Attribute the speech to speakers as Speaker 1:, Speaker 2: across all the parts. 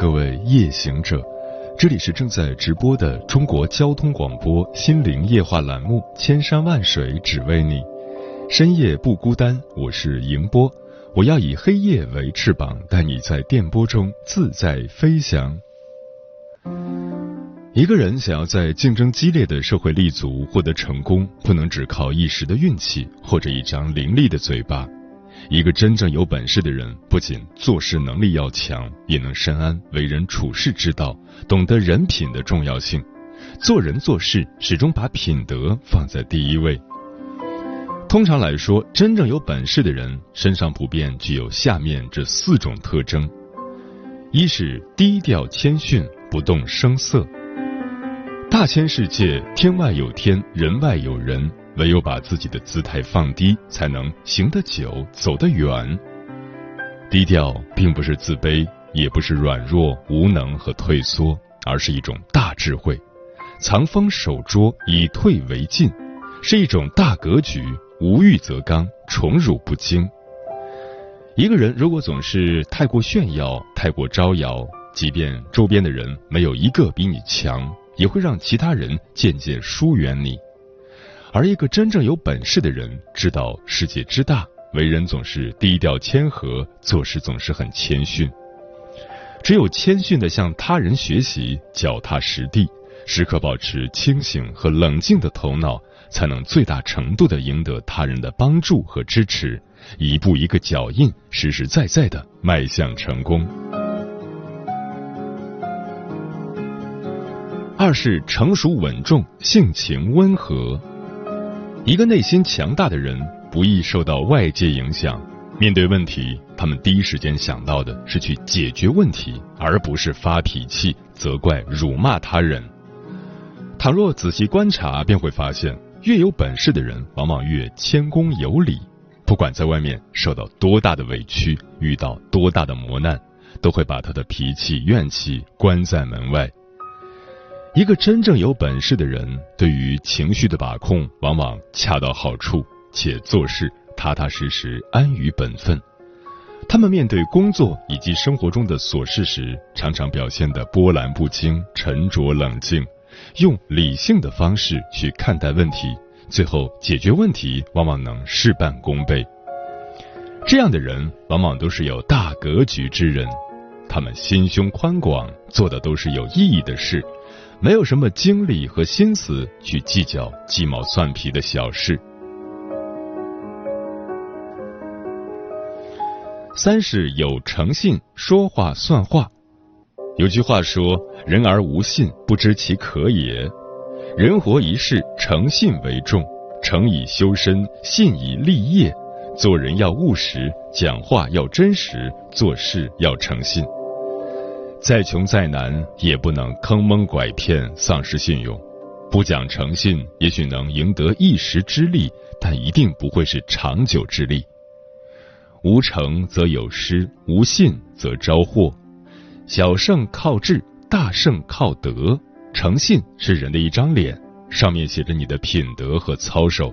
Speaker 1: 各位夜行者，这里是正在直播的中国交通广播心灵夜话栏目《千山万水只为你》，深夜不孤单，我是迎波，我要以黑夜为翅膀，带你在电波中自在飞翔。一个人想要在竞争激烈的社会立足、获得成功，不能只靠一时的运气或者一张伶俐的嘴巴。一个真正有本事的人，不仅做事能力要强，也能深谙为人处事之道，懂得人品的重要性。做人做事始终把品德放在第一位。通常来说，真正有本事的人身上普遍具有下面这四种特征：一是低调谦逊，不动声色。大千世界，天外有天，人外有人。唯有把自己的姿态放低，才能行得久、走得远。低调并不是自卑，也不是软弱、无能和退缩，而是一种大智慧。藏锋守拙，以退为进，是一种大格局。无欲则刚，宠辱不惊。一个人如果总是太过炫耀、太过招摇，即便周边的人没有一个比你强，也会让其他人渐渐疏远你。而一个真正有本事的人，知道世界之大，为人总是低调谦和，做事总是很谦逊。只有谦逊的向他人学习，脚踏实地，时刻保持清醒和冷静的头脑，才能最大程度的赢得他人的帮助和支持，一步一个脚印，实实在在的迈向成功。二是成熟稳重，性情温和。一个内心强大的人不易受到外界影响，面对问题，他们第一时间想到的是去解决问题，而不是发脾气、责怪、辱骂他人。倘若仔细观察，便会发现，越有本事的人，往往越谦恭有礼。不管在外面受到多大的委屈，遇到多大的磨难，都会把他的脾气、怨气关在门外。一个真正有本事的人，对于情绪的把控往往恰到好处，且做事踏踏实实、安于本分。他们面对工作以及生活中的琐事时，常常表现得波澜不惊、沉着冷静，用理性的方式去看待问题，最后解决问题往往能事半功倍。这样的人往往都是有大格局之人，他们心胸宽广，做的都是有意义的事。没有什么精力和心思去计较鸡毛蒜皮的小事。三是有诚信，说话算话。有句话说：“人而无信，不知其可也。”人活一世，诚信为重，诚以修身，信以立业。做人要务实，讲话要真实，做事要诚信。再穷再难，也不能坑蒙拐骗，丧失信用。不讲诚信，也许能赢得一时之利，但一定不会是长久之利。无诚则有失，无信则招祸。小胜靠智，大胜靠德。诚信是人的一张脸，上面写着你的品德和操守。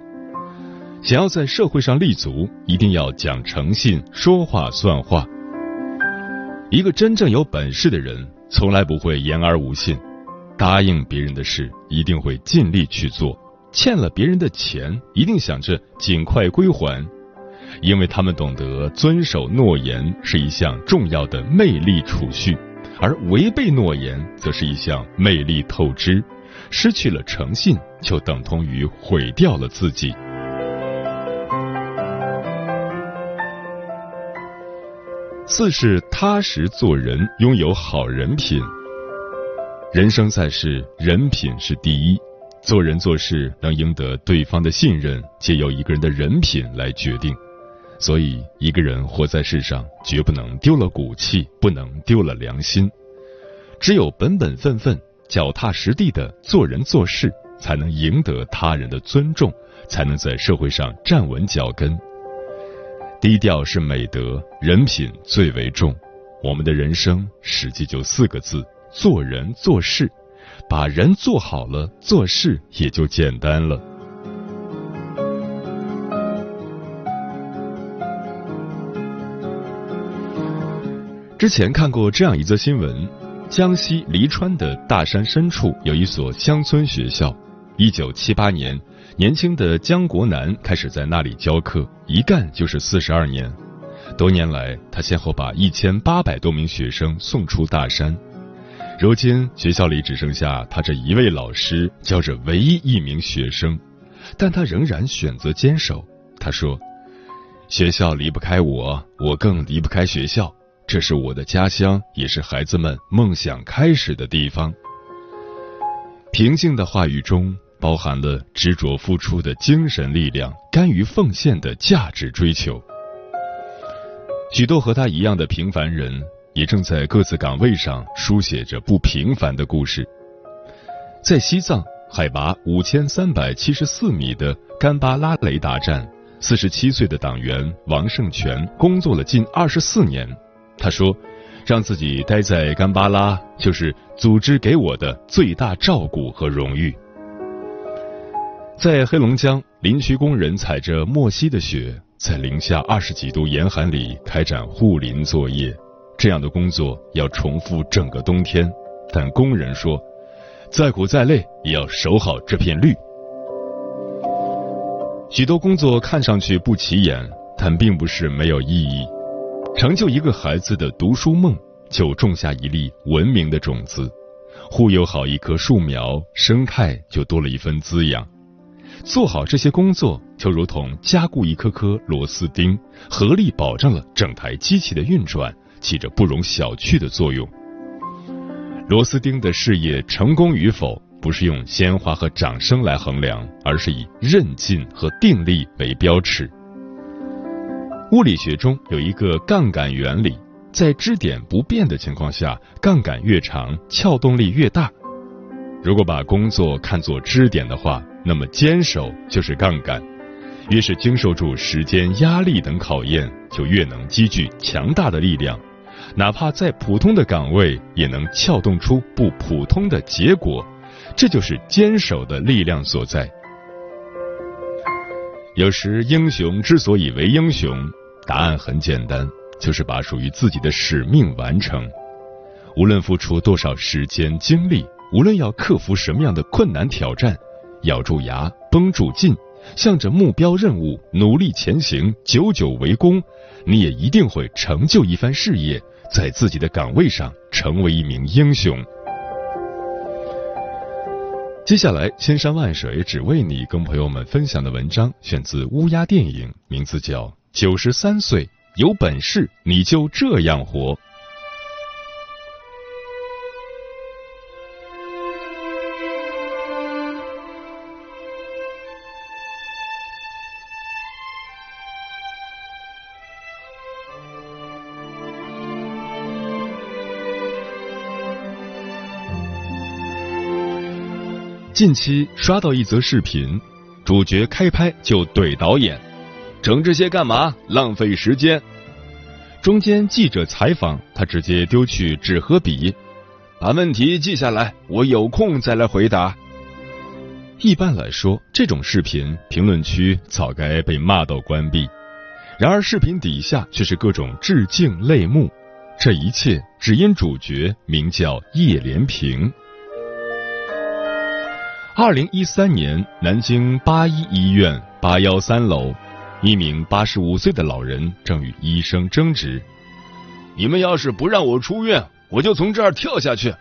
Speaker 1: 想要在社会上立足，一定要讲诚信，说话算话。一个真正有本事的人，从来不会言而无信，答应别人的事一定会尽力去做，欠了别人的钱一定想着尽快归还，因为他们懂得遵守诺言是一项重要的魅力储蓄，而违背诺言则是一项魅力透支，失去了诚信就等同于毁掉了自己。四是踏实做人，拥有好人品。人生在世，人品是第一。做人做事能赢得对方的信任，皆由一个人的人品来决定。所以，一个人活在世上，绝不能丢了骨气，不能丢了良心。只有本本分分、脚踏实地的做人做事，才能赢得他人的尊重，才能在社会上站稳脚跟。低调是美德，人品最为重。我们的人生，实际就四个字：做人做事。把人做好了，做事也就简单了。之前看过这样一则新闻：江西黎川的大山深处有一所乡村学校。一九七八年，年轻的江国南开始在那里教课，一干就是四十二年。多年来，他先后把一千八百多名学生送出大山。如今，学校里只剩下他这一位老师教着唯一一名学生，但他仍然选择坚守。他说：“学校离不开我，我更离不开学校。”这是我的家乡，也是孩子们梦想开始的地方。平静的话语中包含了执着付出的精神力量，甘于奉献的价值追求。许多和他一样的平凡人，也正在各自岗位上书写着不平凡的故事。在西藏，海拔五千三百七十四米的干巴拉雷达站，四十七岁的党员王胜全工作了近二十四年。他说：“让自己待在甘巴拉，就是组织给我的最大照顾和荣誉。”在黑龙江，林区工人踩着莫西的雪，在零下二十几度严寒里开展护林作业。这样的工作要重复整个冬天，但工人说：“再苦再累，也要守好这片绿。”许多工作看上去不起眼，但并不是没有意义。成就一个孩子的读书梦，就种下一粒文明的种子；护佑好一棵树苗，生态就多了一份滋养。做好这些工作，就如同加固一颗颗螺丝钉，合力保证了整台机器的运转，起着不容小觑的作用。螺丝钉的事业成功与否，不是用鲜花和掌声来衡量，而是以韧劲和定力为标尺。物理学中有一个杠杆原理，在支点不变的情况下，杠杆越长，撬动力越大。如果把工作看作支点的话，那么坚守就是杠杆。越是经受住时间、压力等考验，就越能积聚强大的力量，哪怕在普通的岗位，也能撬动出不普通的结果。这就是坚守的力量所在。有时，英雄之所以为英雄，答案很简单，就是把属于自己的使命完成。无论付出多少时间精力，无论要克服什么样的困难挑战，咬住牙，绷住劲，向着目标任务努力前行，久久为功，你也一定会成就一番事业，在自己的岗位上成为一名英雄。接下来，千山万水只为你，跟朋友们分享的文章选自乌鸦电影，名字叫《九十三岁有本事你就这样活》。近期刷到一则视频，主角开拍就怼导演：“整这些干嘛？浪费时间。”中间记者采访他，直接丢去纸和笔，把问题记下来，我有空再来回答。一般来说，这种视频评论区早该被骂到关闭，然而视频底下却是各种致敬泪目，这一切只因主角名叫叶连平。二零一三年，南京八一医院八幺三楼，一名八十五岁的老人正与医生争执：“你们要是不让我出院，我就从这儿跳下去。”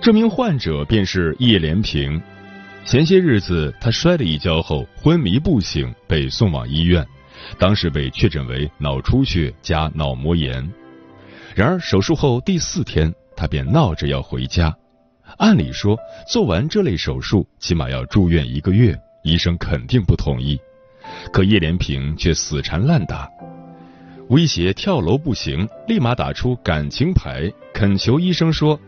Speaker 1: 这名患者便是叶连平。前些日子，他摔了一跤后昏迷不醒，被送往医院，当时被确诊为脑出血加脑膜炎。然而手术后第四天，他便闹着要回家。按理说，做完这类手术起码要住院一个月，医生肯定不同意。可叶连平却死缠烂打，威胁跳楼不行，立马打出感情牌，恳求医生说：“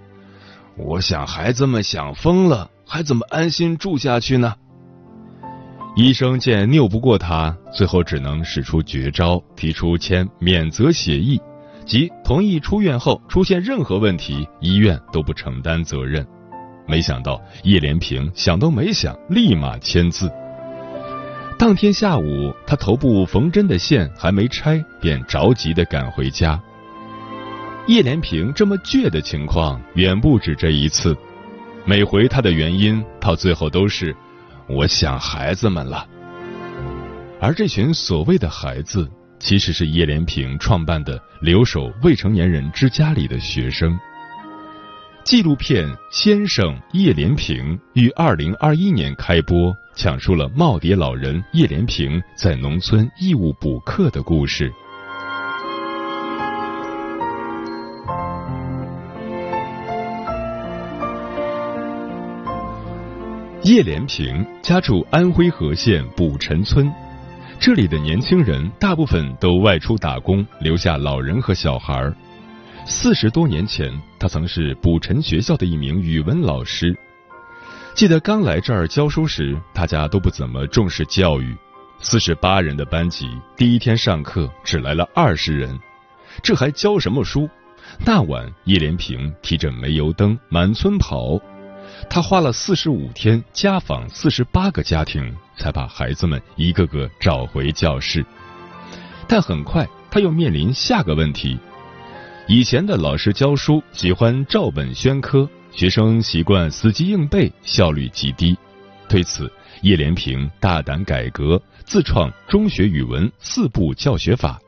Speaker 1: 我想孩子们想疯了，还怎么安心住下去呢？”医生见拗不过他，最后只能使出绝招，提出签免责协议，即同意出院后出现任何问题，医院都不承担责任。没想到叶连平想都没想，立马签字。当天下午，他头部缝针的线还没拆，便着急的赶回家。叶连平这么倔的情况远不止这一次，每回他的原因到最后都是“我想孩子们了”，而这群所谓的孩子，其实是叶连平创办的留守未成年人之家里的学生。纪录片《先生叶连平》于二零二一年开播。讲述了耄耋老人叶连平在农村义务补课的故事。叶连平家住安徽和县卜陈村，这里的年轻人大部分都外出打工，留下老人和小孩儿。四十多年前，他曾是补陈学校的一名语文老师。记得刚来这儿教书时，大家都不怎么重视教育。四十八人的班级，第一天上课只来了二十人，这还教什么书？那晚，叶连平提着煤油灯满村跑，他花了四十五天家访四十八个家庭，才把孩子们一个个找回教室。但很快，他又面临下个问题：以前的老师教书喜欢照本宣科。学生习惯死记硬背，效率极低。对此，叶连平大胆改革，自创中学语文四步教学法。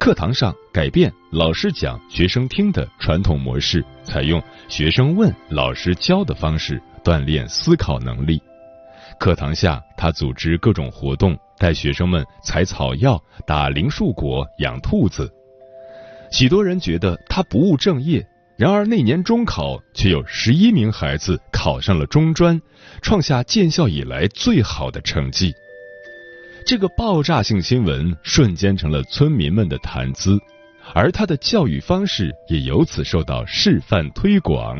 Speaker 1: 课堂上改变老师讲、学生听的传统模式，采用学生问、老师教的方式锻炼思考能力。课堂下，他组织各种活动，带学生们采草药、打灵树果、养兔子。许多人觉得他不务正业。然而那年中考却有十一名孩子考上了中专，创下建校以来最好的成绩。这个爆炸性新闻瞬间成了村民们的谈资，而他的教育方式也由此受到示范推广。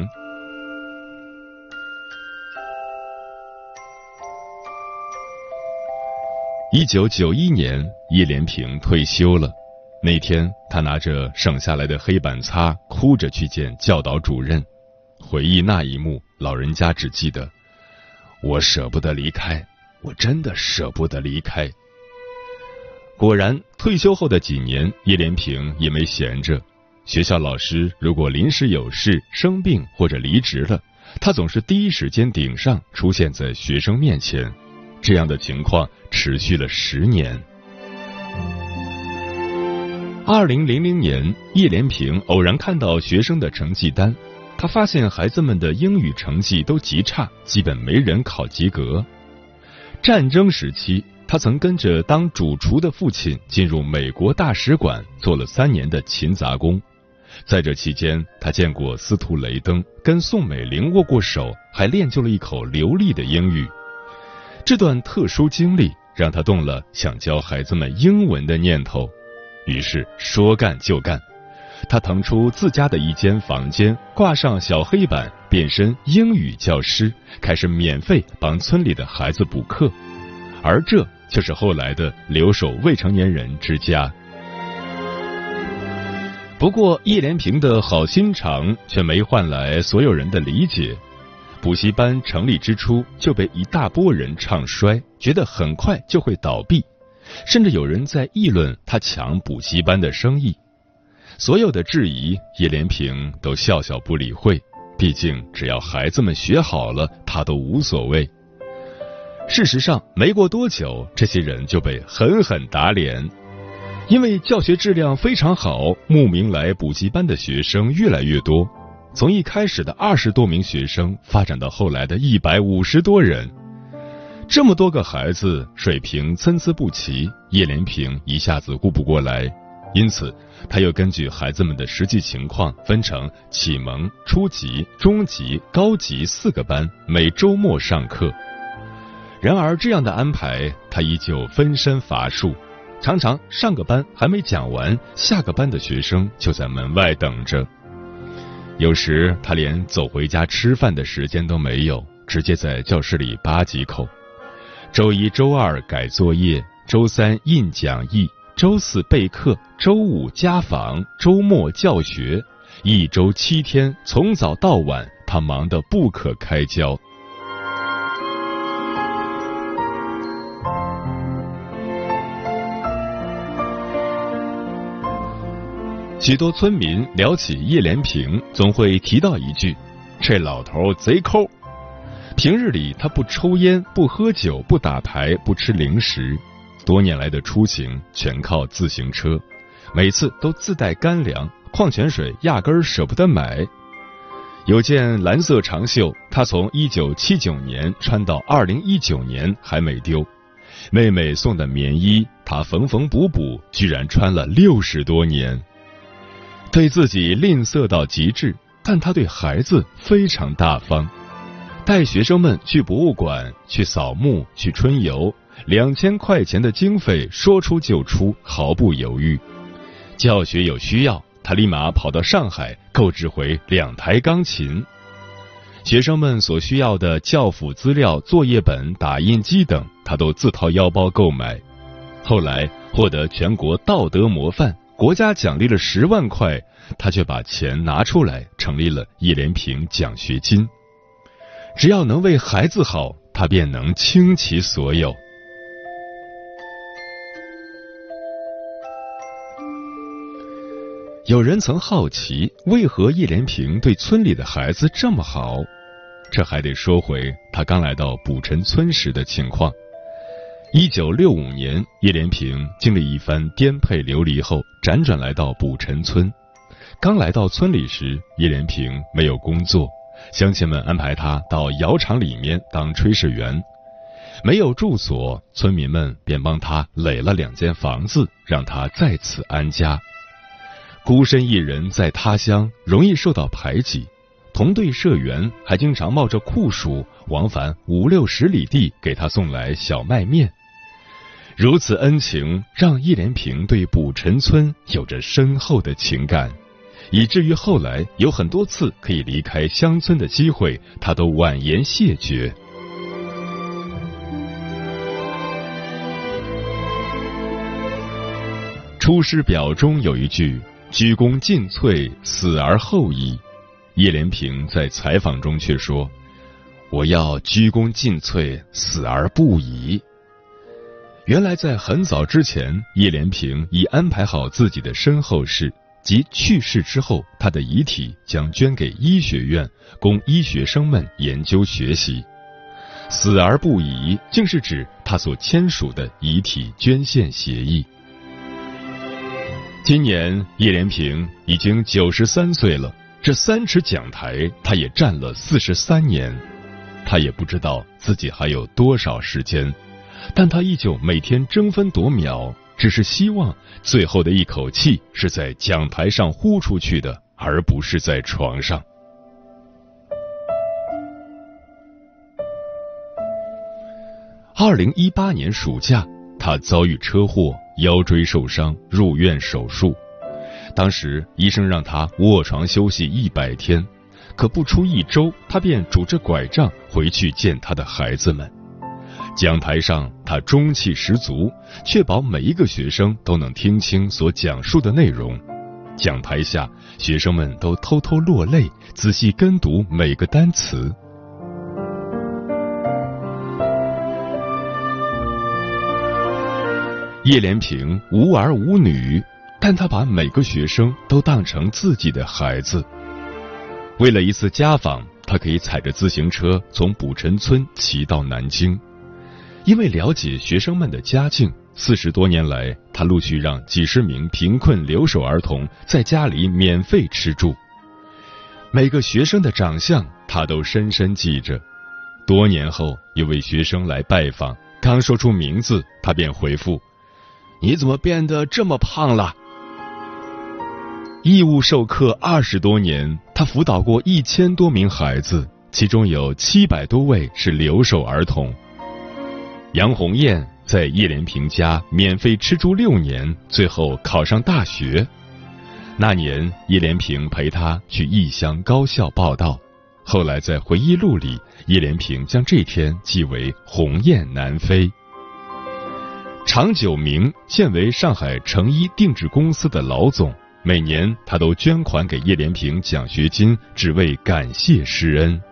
Speaker 1: 一九九一年，叶连平退休了。那天，他拿着省下来的黑板擦，哭着去见教导主任，回忆那一幕。老人家只记得：“我舍不得离开，我真的舍不得离开。”果然，退休后的几年，叶连平也没闲着。学校老师如果临时有事、生病或者离职了，他总是第一时间顶上，出现在学生面前。这样的情况持续了十年。二零零零年，叶连平偶然看到学生的成绩单，他发现孩子们的英语成绩都极差，基本没人考及格。战争时期，他曾跟着当主厨的父亲进入美国大使馆做了三年的勤杂工，在这期间，他见过司徒雷登，跟宋美龄握过手，还练就了一口流利的英语。这段特殊经历让他动了想教孩子们英文的念头。于是说干就干，他腾出自家的一间房间，挂上小黑板，变身英语教师，开始免费帮村里的孩子补课，而这就是后来的留守未成年人之家。不过，叶连平的好心肠却没换来所有人的理解。补习班成立之初就被一大波人唱衰，觉得很快就会倒闭。甚至有人在议论他抢补习班的生意，所有的质疑，叶连平都笑笑不理会。毕竟，只要孩子们学好了，他都无所谓。事实上，没过多久，这些人就被狠狠打脸，因为教学质量非常好，慕名来补习班的学生越来越多，从一开始的二十多名学生，发展到后来的一百五十多人。这么多个孩子，水平参差不齐，叶连平一下子顾不过来，因此他又根据孩子们的实际情况，分成启蒙、初级、中级、高级四个班，每周末上课。然而这样的安排，他依旧分身乏术，常常上个班还没讲完，下个班的学生就在门外等着。有时他连走回家吃饭的时间都没有，直接在教室里扒几口。周一、周二改作业，周三印讲义，周四备课，周五家访，周末教学，一周七天，从早到晚，他忙得不可开交。许多村民聊起叶连平，总会提到一句：“这老头贼抠。”平日里他不抽烟、不喝酒、不打牌、不吃零食，多年来的出行全靠自行车，每次都自带干粮，矿泉水压根儿舍不得买。有件蓝色长袖，他从一九七九年穿到二零一九年还没丢。妹妹送的棉衣，他缝缝补补，居然穿了六十多年。对自己吝啬到极致，但他对孩子非常大方，带学生们去博物馆、去扫墓、去春游，两千块钱的经费说出就出，毫不犹豫。教学有需要，他立马跑到上海购置回两台钢琴。学生们所需要的教辅资料、作业本、打印机等，他都自掏腰包购买。后来获得全国道德模范。国家奖励了十万块，他却把钱拿出来成立了叶连平奖学金。只要能为孩子好，他便能倾其所有。有人曾好奇，为何叶连平对村里的孩子这么好？这还得说回他刚来到卜陈村时的情况。一九六五年，叶连平经历一番颠沛流离后，辗转来到卜陈村。刚来到村里时，叶连平没有工作，乡亲们安排他到窑厂里面当炊事员。没有住所，村民们便帮他垒了两间房子，让他在此安家。孤身一人在他乡，容易受到排挤。同队社员还经常冒着酷暑，往返五六十里地给他送来小麦面。如此恩情，让叶连平对卜陈村有着深厚的情感，以至于后来有很多次可以离开乡村的机会，他都婉言谢绝。《出师表》中有一句：“鞠躬尽瘁，死而后已。”叶连平在采访中却说：“我要鞠躬尽瘁，死而不已。”原来在很早之前，叶连平已安排好自己的身后事，即去世之后，他的遗体将捐给医学院，供医学生们研究学习。死而不已，竟是指他所签署的遗体捐献协议。今年叶连平已经九十三岁了，这三尺讲台，他也站了四十三年，他也不知道自己还有多少时间。但他依旧每天争分夺秒，只是希望最后的一口气是在讲台上呼出去的，而不是在床上。二零一八年暑假，他遭遇车祸，腰椎受伤，入院手术。当时医生让他卧床休息一百天，可不出一周，他便拄着拐杖回去见他的孩子们。讲台上，他中气十足，确保每一个学生都能听清所讲述的内容。讲台下，学生们都偷偷落泪，仔细跟读每个单词。叶连平无儿无女，但他把每个学生都当成自己的孩子。为了一次家访，他可以踩着自行车从卜陈村骑到南京。因为了解学生们的家境，四十多年来，他陆续让几十名贫困留守儿童在家里免费吃住。每个学生的长相，他都深深记着。多年后，一位学生来拜访，刚说出名字，他便回复：“你怎么变得这么胖了？”义务授课二十多年，他辅导过一千多名孩子，其中有七百多位是留守儿童。杨红艳在叶连平家免费吃住六年，最后考上大学。那年，叶连平陪她去异乡高校报道。后来在回忆录里，叶连平将这天记为“鸿雁南飞”。常九明现为上海成衣定制公司的老总，每年他都捐款给叶连平奖学金，只为感谢师恩。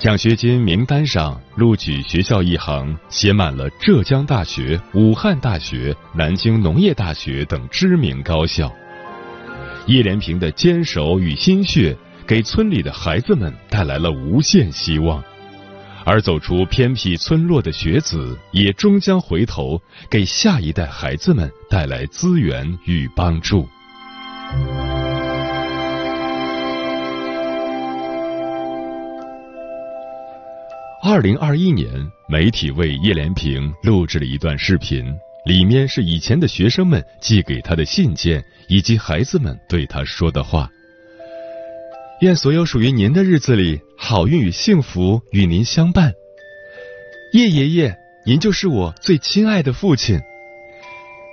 Speaker 1: 奖学金名单上录取学校一行写满了浙江大学、武汉大学、南京农业大学等知名高校。叶连平的坚守与心血。给村里的孩子们带来了无限希望，而走出偏僻村落的学子也终将回头给下一代孩子们带来资源与帮助。二零二一年，媒体为叶连平录制了一段视频，里面是以前的学生们寄给他的信件，以及孩子们对他说的话。愿所有属于您的日子里，好运与幸福与您相伴。叶爷爷，您就是我最亲爱的父亲。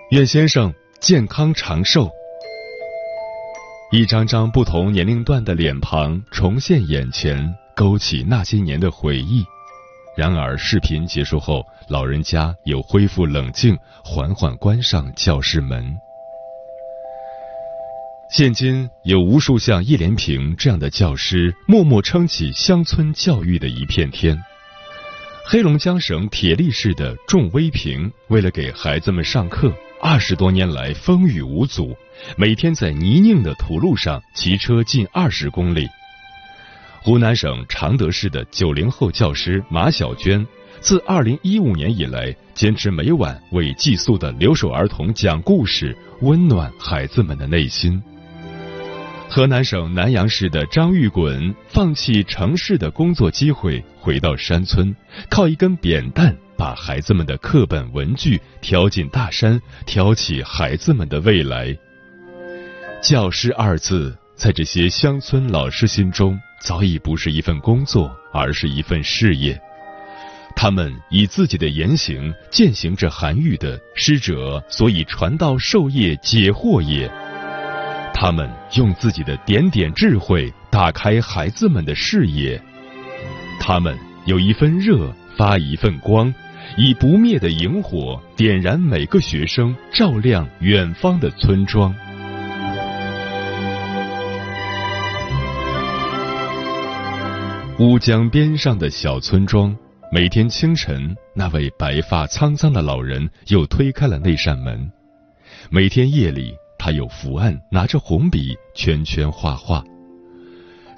Speaker 1: 愿先生健康长寿。一张张不同年龄段的脸庞重现眼前，勾起那些年的回忆。然而，视频结束后，老人家又恢复冷静，缓缓关上教室门。现今有无数像叶连平这样的教师，默默撑起乡村教育的一片天。黑龙江省铁力市的仲威平，为了给孩子们上课，二十多年来风雨无阻，每天在泥泞的土路上骑车近二十公里。湖南省常德市的九零后教师马小娟，自二零一五年以来，坚持每晚为寄宿的留守儿童讲故事，温暖孩子们的内心。河南省南阳市的张玉滚放弃城市的工作机会，回到山村，靠一根扁担把孩子们的课本文具挑进大山，挑起孩子们的未来。教师二字，在这些乡村老师心中，早已不是一份工作，而是一份事业。他们以自己的言行践行着韩愈的“师者，所以传道授业解惑也”。他们用自己的点点智慧打开孩子们的视野，他们有一份热发一份光，以不灭的萤火点燃每个学生，照亮远方的村庄。乌江边上的小村庄，每天清晨，那位白发苍苍的老人又推开了那扇门；每天夜里。他有伏案，拿着红笔圈圈画画。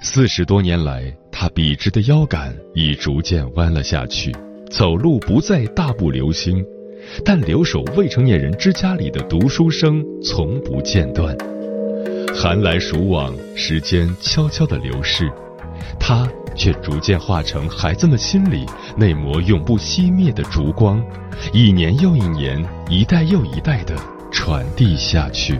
Speaker 1: 四十多年来，他笔直的腰杆已逐渐弯了下去，走路不再大步流星，但留守未成年人之家里的读书声从不间断。寒来暑往，时间悄悄的流逝，他却逐渐化成孩子们心里那抹永不熄灭的烛光，一年又一年，一代又一代的传递下去。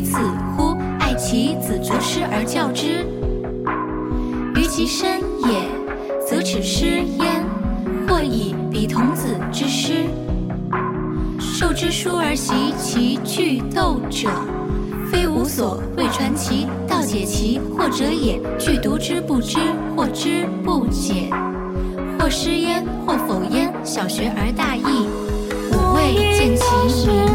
Speaker 2: 子乎？爱其子，择师而教之。于其身也，则耻师焉。或以彼童子之师，授之书而习其句斗者，非无所谓传其道解其惑者也。具读之不知，或知不解，或失焉，或否焉。小学而大义，吾未见其明